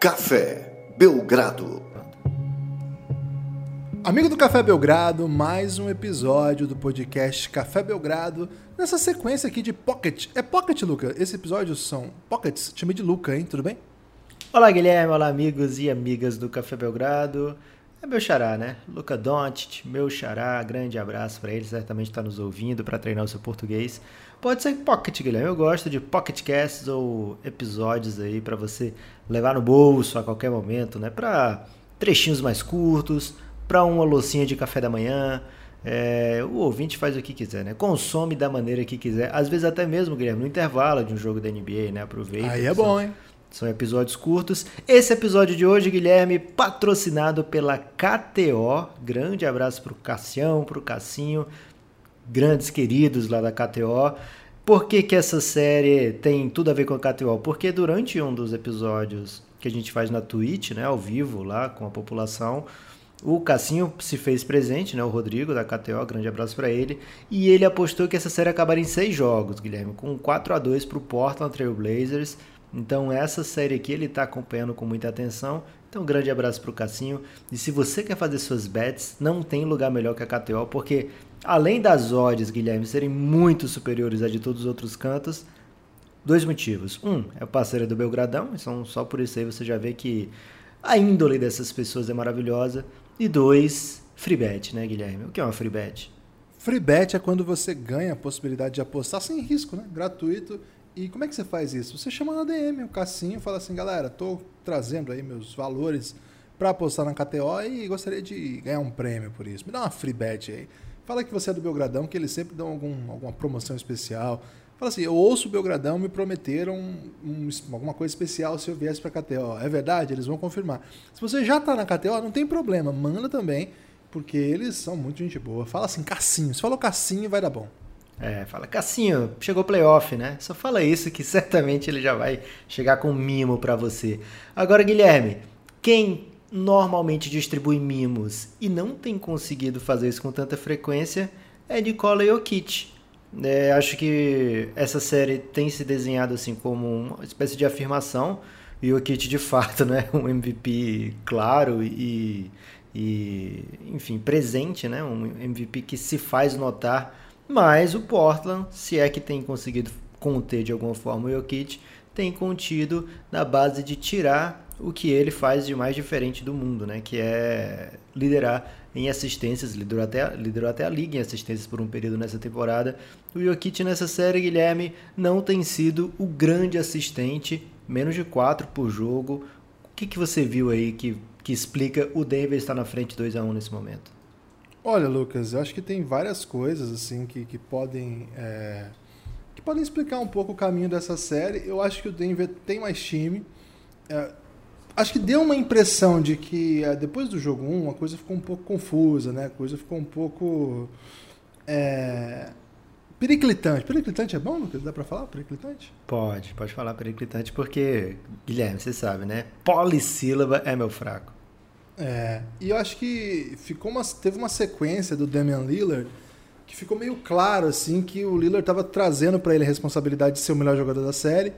Café Belgrado. Amigo do Café Belgrado, mais um episódio do podcast Café Belgrado, nessa sequência aqui de Pocket. É Pocket, Luca? Esses episódios são Pockets? Te chamei de Luca, hein? Tudo bem? Olá, Guilherme. Olá, amigos e amigas do Café Belgrado. É meu xará, né? Luca Doncic, meu xará. Grande abraço para ele. Certamente está nos ouvindo para treinar o seu português. Pode ser Pocket, Guilherme. Eu gosto de Pocket Casts ou episódios aí para você levar no bolso a qualquer momento, né? Para trechinhos mais curtos, para uma loucinha de café da manhã. É, o ouvinte faz o que quiser, né? Consome da maneira que quiser. Às vezes até mesmo, Guilherme, no intervalo de um jogo da NBA, né? Aproveita. Aí é bom, hein? São episódios curtos. Esse episódio de hoje, Guilherme, patrocinado pela KTO. Grande abraço pro Cassião, pro Cassinho, grandes queridos lá da KTO. Por que, que essa série tem tudo a ver com a KTO? Porque durante um dos episódios que a gente faz na Twitch, né, ao vivo lá com a população, o Cassinho se fez presente, né, o Rodrigo da KTO, grande abraço para ele, e ele apostou que essa série acabaria em seis jogos, Guilherme, com 4 a 2 para o Portland Trail Blazers. Então essa série aqui ele está acompanhando com muita atenção. Então um grande abraço para o Cassinho. E se você quer fazer suas bets, não tem lugar melhor que a KTO, porque além das odds, Guilherme, serem muito superiores a de todos os outros cantos, dois motivos. Um, é o parceiro do Belgradão, então só por isso aí você já vê que a índole dessas pessoas é maravilhosa. E dois, free bet, né, Guilherme? O que é uma free bet? Free bet é quando você ganha a possibilidade de apostar sem risco, né? Gratuito. E como é que você faz isso? Você chama na DM o Cassinho fala assim, galera, tô trazendo aí meus valores para apostar na KTO e gostaria de ganhar um prêmio por isso. Me dá uma free bet aí. Fala que você é do Belgradão, que eles sempre dão algum, alguma promoção especial. Fala assim, eu ouço o Belgradão, me prometeram um, alguma coisa especial se eu viesse para KTO. É verdade? Eles vão confirmar. Se você já está na KTO, não tem problema, manda também, porque eles são muito gente boa. Fala assim, Cassinho. Se falou Cassinho, vai dar bom. É, fala, Cassinho, chegou playoff, né? Só fala isso que certamente ele já vai chegar com mimo para você. Agora, Guilherme, quem normalmente distribui mimos e não tem conseguido fazer isso com tanta frequência é Nikola Jokic. É, acho que essa série tem se desenhado assim como uma espécie de afirmação. O Jokic de fato né, um MVP claro e, e enfim presente, né, um MVP que se faz notar. Mas o Portland, se é que tem conseguido conter de alguma forma o Jokic, tem contido na base de tirar o que ele faz de mais diferente do mundo, né? Que é liderar em assistências, liderou até, liderou até a liga em assistências por um período nessa temporada. O Jokic nessa série, Guilherme, não tem sido o grande assistente, menos de 4 por jogo. O que, que você viu aí que, que explica o Denver estar na frente 2 a 1 nesse momento? Olha, Lucas, eu acho que tem várias coisas assim que, que podem é, que podem explicar um pouco o caminho dessa série. Eu acho que o Denver tem mais time. É, acho que deu uma impressão de que é, depois do jogo 1 a coisa ficou um pouco confusa, né? A coisa ficou um pouco é, periclitante. Periclitante é bom, Lucas? Dá pra falar periclitante? Pode, pode falar periclitante porque, Guilherme, você sabe, né? Polissílaba é meu fraco. É, e eu acho que ficou uma, teve uma sequência do Damian Lillard que ficou meio claro assim que o Lillard estava trazendo para ele a responsabilidade de ser o melhor jogador da série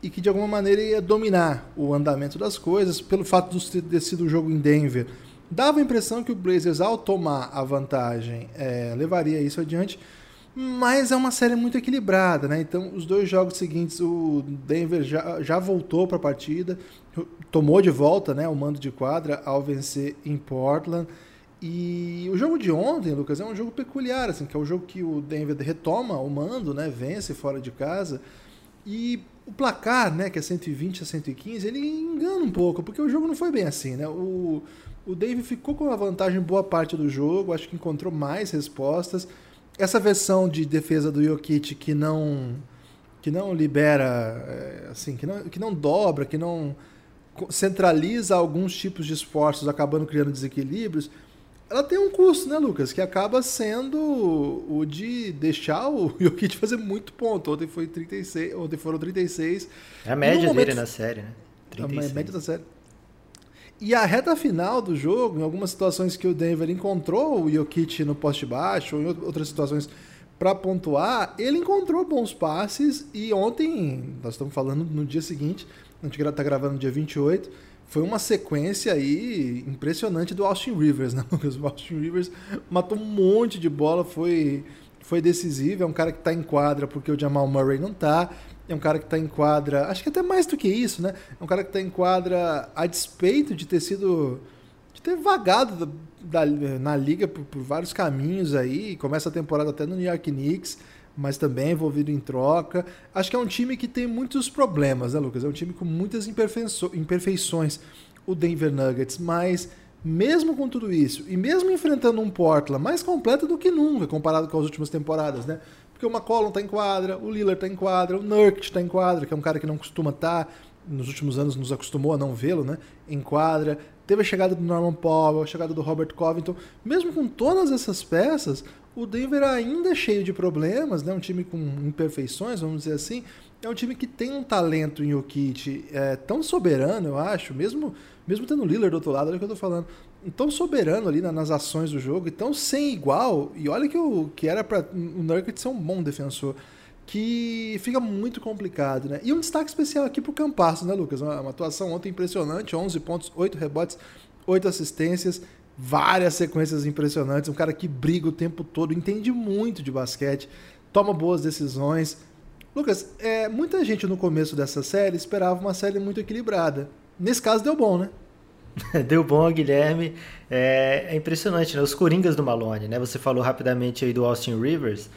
e que de alguma maneira ia dominar o andamento das coisas, pelo fato de ter sido o jogo em Denver. Dava a impressão que o Blazers, ao tomar a vantagem, é, levaria isso adiante, mas é uma série muito equilibrada, né? Então, os dois jogos seguintes, o Denver já, já voltou para a partida, tomou de volta né, o mando de quadra ao vencer em Portland. E o jogo de ontem, Lucas, é um jogo peculiar, assim, que é o jogo que o Denver retoma o mando, né? Vence fora de casa. E o placar, né, que é 120 a 115, ele engana um pouco, porque o jogo não foi bem assim, né? O, o Dave ficou com a vantagem boa parte do jogo, acho que encontrou mais respostas. Essa versão de defesa do Jokic que não que não libera, é, assim, que não, que não dobra, que não centraliza alguns tipos de esforços, acabando criando desequilíbrios, ela tem um custo, né, Lucas? Que acaba sendo o de deixar o Jokic fazer muito ponto. Ontem foi 36, ontem foram 36. É a média momento, dele na série, né? 36. A média da série. E a reta final do jogo, em algumas situações que o Denver encontrou o Jokic no poste baixo, ou em outras situações para pontuar, ele encontrou bons passes e ontem, nós estamos falando no dia seguinte, a gente está gravando no dia 28, foi uma sequência aí impressionante do Austin Rivers, né, Lucas? O Austin Rivers matou um monte de bola, foi, foi decisivo, é um cara que está em quadra porque o Jamal Murray não está, é um cara que está em quadra, acho que até mais do que isso, né? É um cara que está em quadra a despeito de ter sido, de ter vagado da, da, na liga por, por vários caminhos aí, começa a temporada até no New York Knicks, mas também envolvido em troca. Acho que é um time que tem muitos problemas, né, Lucas? É um time com muitas imperfeições, o Denver Nuggets, mas mesmo com tudo isso, e mesmo enfrentando um Portland mais completo do que nunca, comparado com as últimas temporadas, né? Porque o McCollum está em quadra, o Lillard está em quadra, o Nurkic está em quadra, que é um cara que não costuma estar, tá, nos últimos anos nos acostumou a não vê-lo, né? Em quadra. Teve a chegada do Norman Powell, a chegada do Robert Covington. Mesmo com todas essas peças, o Denver ainda é cheio de problemas, né? Um time com imperfeições, vamos dizer assim. É um time que tem um talento em Jokic é, tão soberano, eu acho, mesmo mesmo tendo o Lillard do outro lado, olha o que eu tô falando. Tão soberano ali nas ações do jogo, tão sem igual. E olha que, o, que era para o Nurkic ser um bom defensor que fica muito complicado, né? E um destaque especial aqui pro Campasso, né, Lucas? Uma, uma, atuação ontem impressionante, 11 pontos, 8 rebotes, 8 assistências, várias sequências impressionantes, um cara que briga o tempo todo, entende muito de basquete, toma boas decisões. Lucas, é, muita gente no começo dessa série esperava uma série muito equilibrada. Nesse caso deu bom, né? Deu bom, Guilherme. É, é, impressionante, né? Os Coringas do Malone, né? Você falou rapidamente aí do Austin Rivers.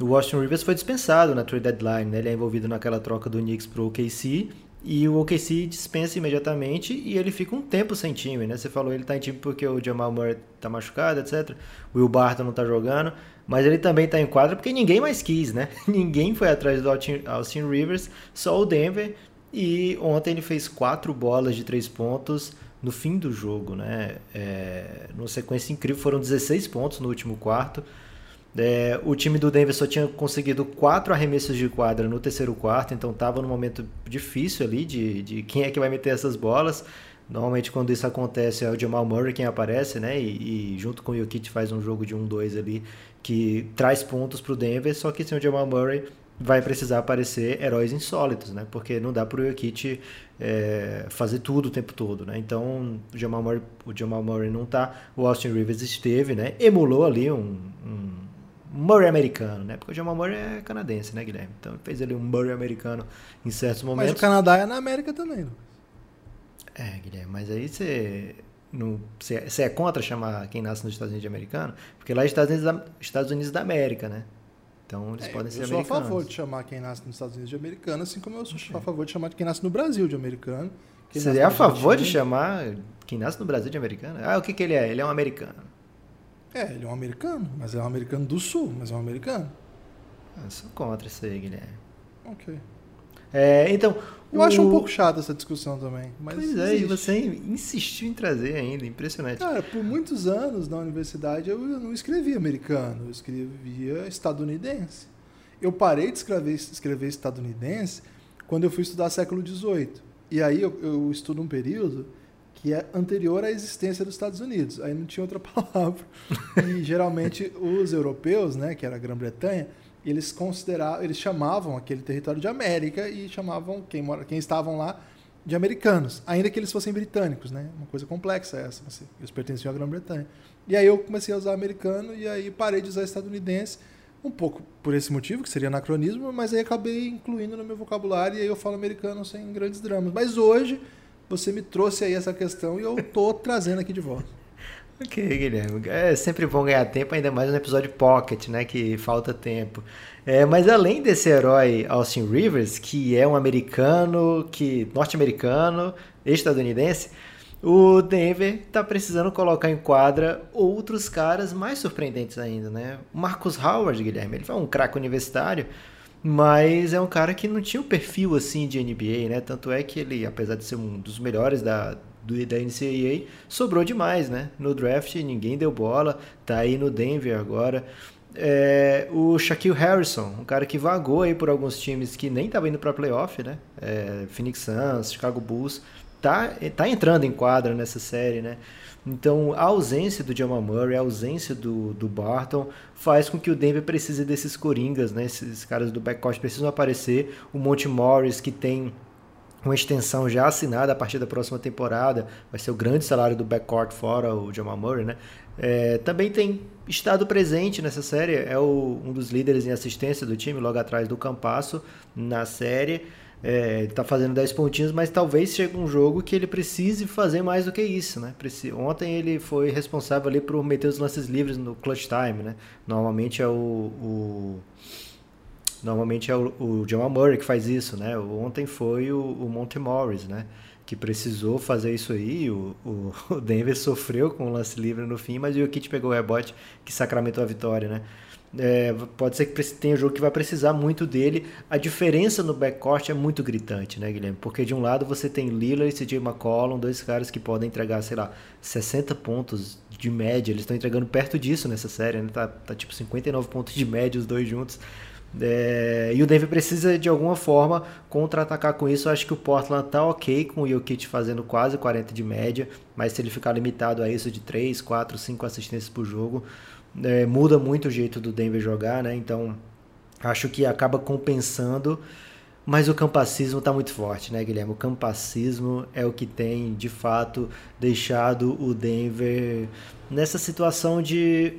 O Austin Rivers foi dispensado na trade deadline, né? Ele é envolvido naquela troca do Knicks pro OKC e o OKC dispensa imediatamente e ele fica um tempo sem time, né? Você falou ele tá em time porque o Jamal Murray tá machucado, etc. O Will Barton não tá jogando, mas ele também tá em quadra porque ninguém mais quis, né? ninguém foi atrás do Austin Rivers, só o Denver. E ontem ele fez quatro bolas de três pontos no fim do jogo, né? É, numa sequência incrível, foram 16 pontos no último quarto. É, o time do Denver só tinha conseguido quatro arremessos de quadra no terceiro quarto, então estava num momento difícil ali de, de quem é que vai meter essas bolas. Normalmente quando isso acontece é o Jamal Murray quem aparece, né? E, e junto com o Jokic faz um jogo de 1-2 ali que traz pontos para o Denver, só que sem o Jamal Murray vai precisar aparecer heróis insólitos, né? Porque não dá para o Jokic é, fazer tudo o tempo todo, né? Então o Jamal Murray, o Jamal Murray não tá, o Austin Rivers esteve, né? Emulou ali um, um Murray americano, né? Porque o Jamal Murray é canadense, né, Guilherme? Então fez ali um Murray americano em certos momentos. Mas o Canadá é na América também, Lucas. É, Guilherme, mas aí você. Você, você é contra chamar quem nasce nos Estados Unidos de americano? Porque lá é Estados Unidos da, Estados Unidos da América, né? Então eles é, podem ser americanos. Eu sou a favor de chamar quem nasce nos Estados Unidos de americano, assim como eu sou a favor de chamar quem nasce no Brasil de americano. Você é a favor de chamar quem nasce no Brasil de americano? Ah, o que, que ele é? Ele é um americano. É, ele é um americano, mas é um americano do sul, mas é um americano. Eu sou contra isso aí, Guilherme. Ok. É, então. Eu o... acho um pouco chato essa discussão também. Mas pois é, existe. e você insistiu em trazer ainda, impressionante. Cara, por muitos anos na universidade eu não escrevia americano, eu escrevia estadunidense. Eu parei de escrever, escrever estadunidense quando eu fui estudar século XVIII. E aí eu, eu estudo um período que é anterior à existência dos Estados Unidos. Aí não tinha outra palavra. E geralmente os europeus, né, que era a Grã-Bretanha, eles consideravam, eles chamavam aquele território de América e chamavam quem mora, quem estavam lá de americanos, ainda que eles fossem britânicos, né? Uma coisa complexa essa, assim. eles pertenciam à Grã-Bretanha. E aí eu comecei a usar americano e aí parei de usar estadunidense, um pouco por esse motivo, que seria anacronismo, mas aí acabei incluindo no meu vocabulário e aí eu falo americano sem grandes dramas. Mas hoje você me trouxe aí essa questão e eu tô trazendo aqui de volta. Ok, Guilherme. É sempre bom ganhar tempo, ainda mais no episódio Pocket, né? Que falta tempo. É, mas além desse herói Austin Rivers, que é um americano, que norte-americano, estadunidense, o Denver tá precisando colocar em quadra outros caras mais surpreendentes ainda, né? O Marcus Howard, Guilherme, ele foi um craque universitário, mas é um cara que não tinha um perfil assim de NBA, né? Tanto é que ele, apesar de ser um dos melhores da, do, da NCAA, sobrou demais, né? No draft ninguém deu bola, tá aí no Denver agora. É, o Shaquille Harrison, um cara que vagou aí por alguns times que nem tava indo para playoff, né? É, Phoenix Suns, Chicago Bulls, tá, tá entrando em quadra nessa série, né? Então, a ausência do Jamal Murray, a ausência do, do Barton, faz com que o Denver precise desses coringas, né? Esses caras do backcourt precisam aparecer. O Monte Morris, que tem uma extensão já assinada a partir da próxima temporada, vai ser o grande salário do backcourt fora o Jamal Murray, né? É, também tem estado presente nessa série, é o, um dos líderes em assistência do time, logo atrás do Campasso na série. É, tá fazendo 10 pontinhos, mas talvez chegue um jogo que ele precise fazer mais do que isso, né? Ontem ele foi responsável ali por meter os lances livres no clutch time, né? Normalmente é o, o normalmente é o, o Jamal Murray que faz isso, né? Ontem foi o, o Monte Morris, né? Que precisou fazer isso aí. O, o, Denver sofreu com o lance livre no fim, mas o Jokic pegou o rebote que sacramentou a vitória, né? É, pode ser que tenha um jogo que vai precisar muito dele. A diferença no backcourt é muito gritante, né, Guilherme? Porque de um lado você tem Lillard e CJ McCollum, dois caras que podem entregar, sei lá, 60 pontos de média. Eles estão entregando perto disso nessa série, né? Tá, tá tipo 59 pontos de média os dois juntos. É, e o Denver precisa de alguma forma contra-atacar com isso. Eu acho que o Portland tá ok com o Jokic fazendo quase 40 de média, mas se ele ficar limitado a isso de 3, 4, 5 assistências por jogo, é, muda muito o jeito do Denver jogar, né? Então acho que acaba compensando. Mas o campacismo está muito forte, né, Guilherme? O campacismo é o que tem, de fato, deixado o Denver nessa situação de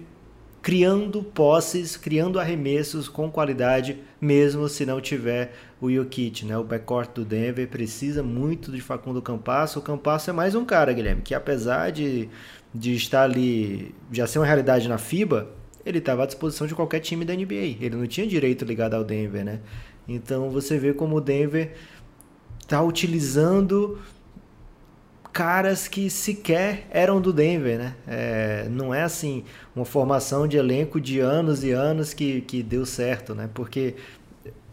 criando posses, criando arremessos com qualidade, mesmo se não tiver o Jokic, né? O backcourt do Denver precisa muito de Facundo Campasso. O Campasso é mais um cara, Guilherme, que apesar de de estar ali, já ser uma realidade na FIBA, ele estava à disposição de qualquer time da NBA. Ele não tinha direito ligado ao Denver, né? Então você vê como o Denver está utilizando caras que sequer eram do Denver, né? É, não é assim uma formação de elenco de anos e anos que, que deu certo, né? Porque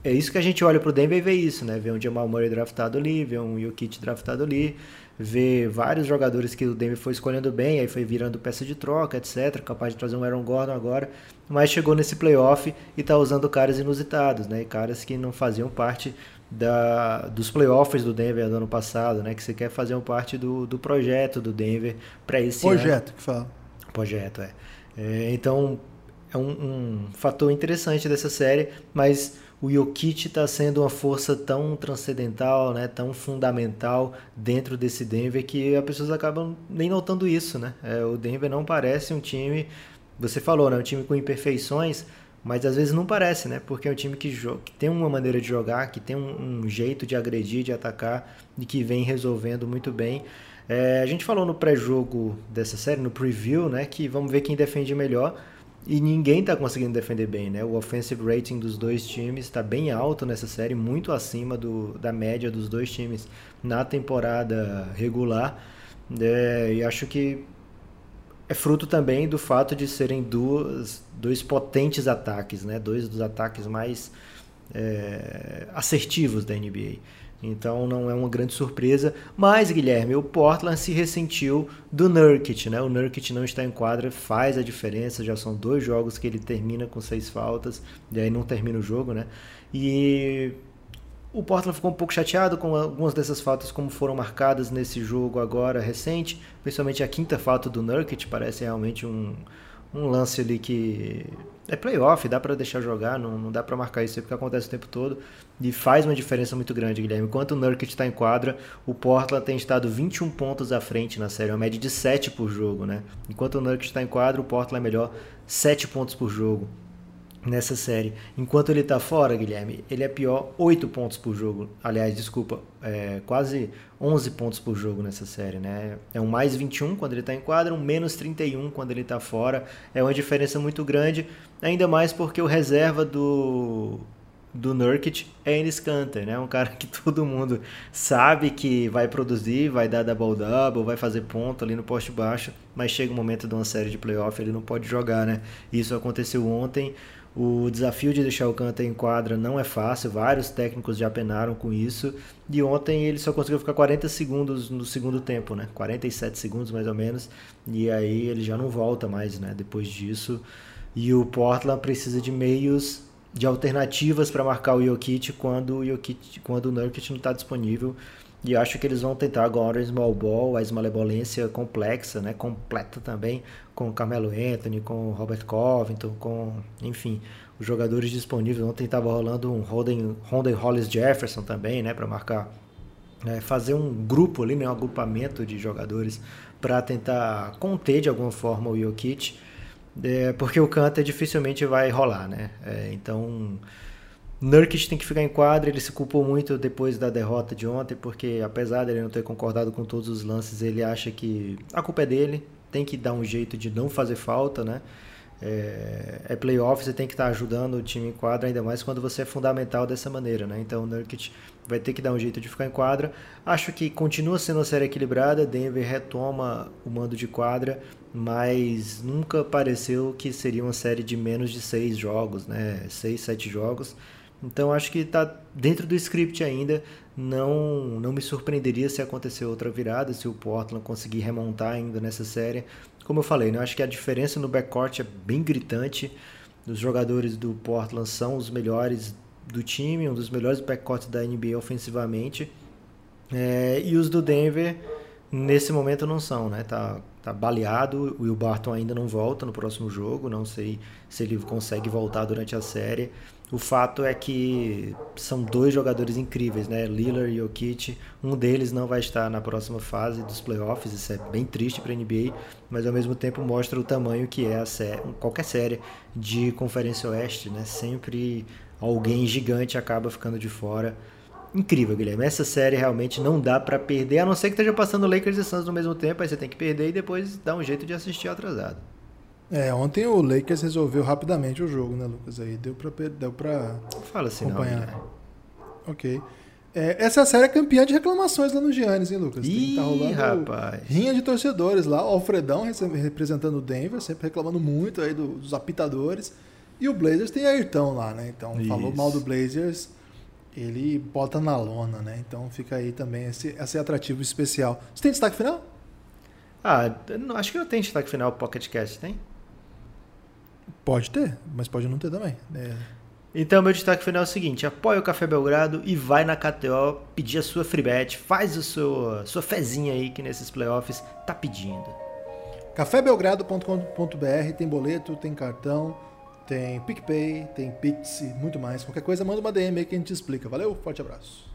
é isso que a gente olha para o Denver e vê isso, né? Vê um Jamal Murray draftado ali, vê um Jokic draftado ali, ver vários jogadores que o Denver foi escolhendo bem, aí foi virando peça de troca, etc. Capaz de trazer um Aaron Gordon agora, mas chegou nesse playoff e está usando caras inusitados, né? Caras que não faziam parte da, dos playoffs do Denver do ano passado, né? Que você quer fazer parte do, do projeto do Denver para esse projeto, ano. que fala. Projeto, é. é então é um, um fator interessante dessa série, mas o Jokic está sendo uma força tão transcendental, né, tão fundamental dentro desse Denver que as pessoas acabam nem notando isso, né? É, o Denver não parece um time, você falou, né, um time com imperfeições, mas às vezes não parece, né? Porque é um time que, que tem uma maneira de jogar, que tem um, um, jeito de agredir, de atacar e que vem resolvendo muito bem. É, a gente falou no pré-jogo dessa série, no preview, né, que vamos ver quem defende melhor. E ninguém está conseguindo defender bem, né? O offensive rating dos dois times está bem alto nessa série, muito acima do, da média dos dois times na temporada regular. É, e acho que é fruto também do fato de serem duas, dois potentes ataques, né? Dois dos ataques mais é, assertivos da NBA. Então não é uma grande surpresa. Mas, Guilherme, o Portland se ressentiu do Nurkic, né? O Nurkic não está em quadra, faz a diferença. Já são dois jogos que ele termina com seis faltas, e aí não termina o jogo, né? E o Portland ficou um pouco chateado com algumas dessas faltas como foram marcadas nesse jogo agora recente, principalmente a quinta falta do Nurkic, parece realmente um, um lance ali que é playoff, dá para deixar jogar, não, não dá para marcar isso porque acontece o tempo todo e faz uma diferença muito grande, Guilherme. Enquanto o Nurkic está em quadra, o Portland tem estado 21 pontos à frente na série, uma média de 7 por jogo, né? Enquanto o Nurkic está em quadra, o Portland é melhor 7 pontos por jogo nessa série. Enquanto ele está fora, Guilherme, ele é pior 8 pontos por jogo. Aliás, desculpa, é, quase 11 pontos por jogo nessa série, né? É um mais 21 quando ele está em quadra, um menos 31 quando ele está fora. É uma diferença muito grande, ainda mais porque o reserva do do Nurkic é Enes Kanter, né? Um cara que todo mundo sabe que vai produzir, vai dar double-double, vai fazer ponto ali no poste baixo, mas chega o um momento de uma série de playoff, ele não pode jogar, né? Isso aconteceu ontem. O desafio de deixar o Kanter em quadra não é fácil, vários técnicos já penaram com isso. E ontem ele só conseguiu ficar 40 segundos no segundo tempo, né? 47 segundos mais ou menos. E aí ele já não volta mais, né? Depois disso. E o Portland precisa de meios de alternativas para marcar o Jokic quando o, Jokic, quando o Nurkic não está disponível. E acho que eles vão tentar agora o small ball, a esmalebolência complexa, né, completa também, com Carmelo Anthony, com Robert Covington, com, enfim, os jogadores disponíveis. Ontem estava rolando um Holden Hollis Jefferson também, né, para marcar né, fazer um grupo ali, né, um agrupamento de jogadores para tentar conter de alguma forma o Jokic, é, porque o Kanter dificilmente vai rolar, né? É, então, Nurkic tem que ficar em quadra, ele se culpou muito depois da derrota de ontem, porque apesar dele não ter concordado com todos os lances, ele acha que a culpa é dele, tem que dar um jeito de não fazer falta, né? É, é playoff, você tem que estar ajudando o time em quadra, ainda mais quando você é fundamental dessa maneira, né? Então o Nurkic vai ter que dar um jeito de ficar em quadra. Acho que continua sendo uma série equilibrada, Denver retoma o mando de quadra, mas nunca pareceu que seria uma série de menos de seis jogos, né? Seis, sete jogos. Então acho que está dentro do script ainda. Não, não me surpreenderia se acontecer outra virada, se o Portland conseguir remontar ainda nessa série. Como eu falei, né, acho que a diferença no backcourt é bem gritante. Os jogadores do Portland são os melhores do time, um dos melhores backcourts da NBA ofensivamente. É, e os do Denver, nesse momento, não são, né? Tá, tá baleado. O Will Barton ainda não volta no próximo jogo. Não sei se ele consegue voltar durante a série. O fato é que são dois jogadores incríveis, né? Lillard e Jokic. Um deles não vai estar na próxima fase dos playoffs, isso é bem triste para a NBA, mas ao mesmo tempo mostra o tamanho que é a série, qualquer série de Conferência Oeste, né? Sempre alguém gigante acaba ficando de fora. Incrível, Guilherme. Essa série realmente não dá para perder, a não ser que esteja passando Lakers e Suns no mesmo tempo, aí você tem que perder e depois dar um jeito de assistir atrasado. É, ontem o Lakers resolveu rapidamente o jogo, né, Lucas? Aí deu pra, deu pra Fala assim, acompanhar. Não, ok. É, essa série é campeã de reclamações lá no Giannis, hein, Lucas? Ih, tá rolando rapaz. rinha de torcedores lá. O Alfredão representando o Denver, sempre reclamando muito aí dos apitadores. E o Blazers tem Ayrton lá, né? Então, Isso. falou mal do Blazers, ele bota na lona, né? Então fica aí também esse, esse atrativo especial. Você tem destaque final? Ah, acho que não tem destaque final Pocket Cast, tem? Pode ter, mas pode não ter também. É. Então, meu destaque final é o seguinte: apoia o Café Belgrado e vai na KTO pedir a sua free bet. Faz a sua, sua fezinha aí que nesses playoffs tá pedindo. cafébelgrado.com.br tem boleto, tem cartão, tem PicPay, tem Pix, muito mais. Qualquer coisa, manda uma DM aí que a gente explica. Valeu, forte abraço.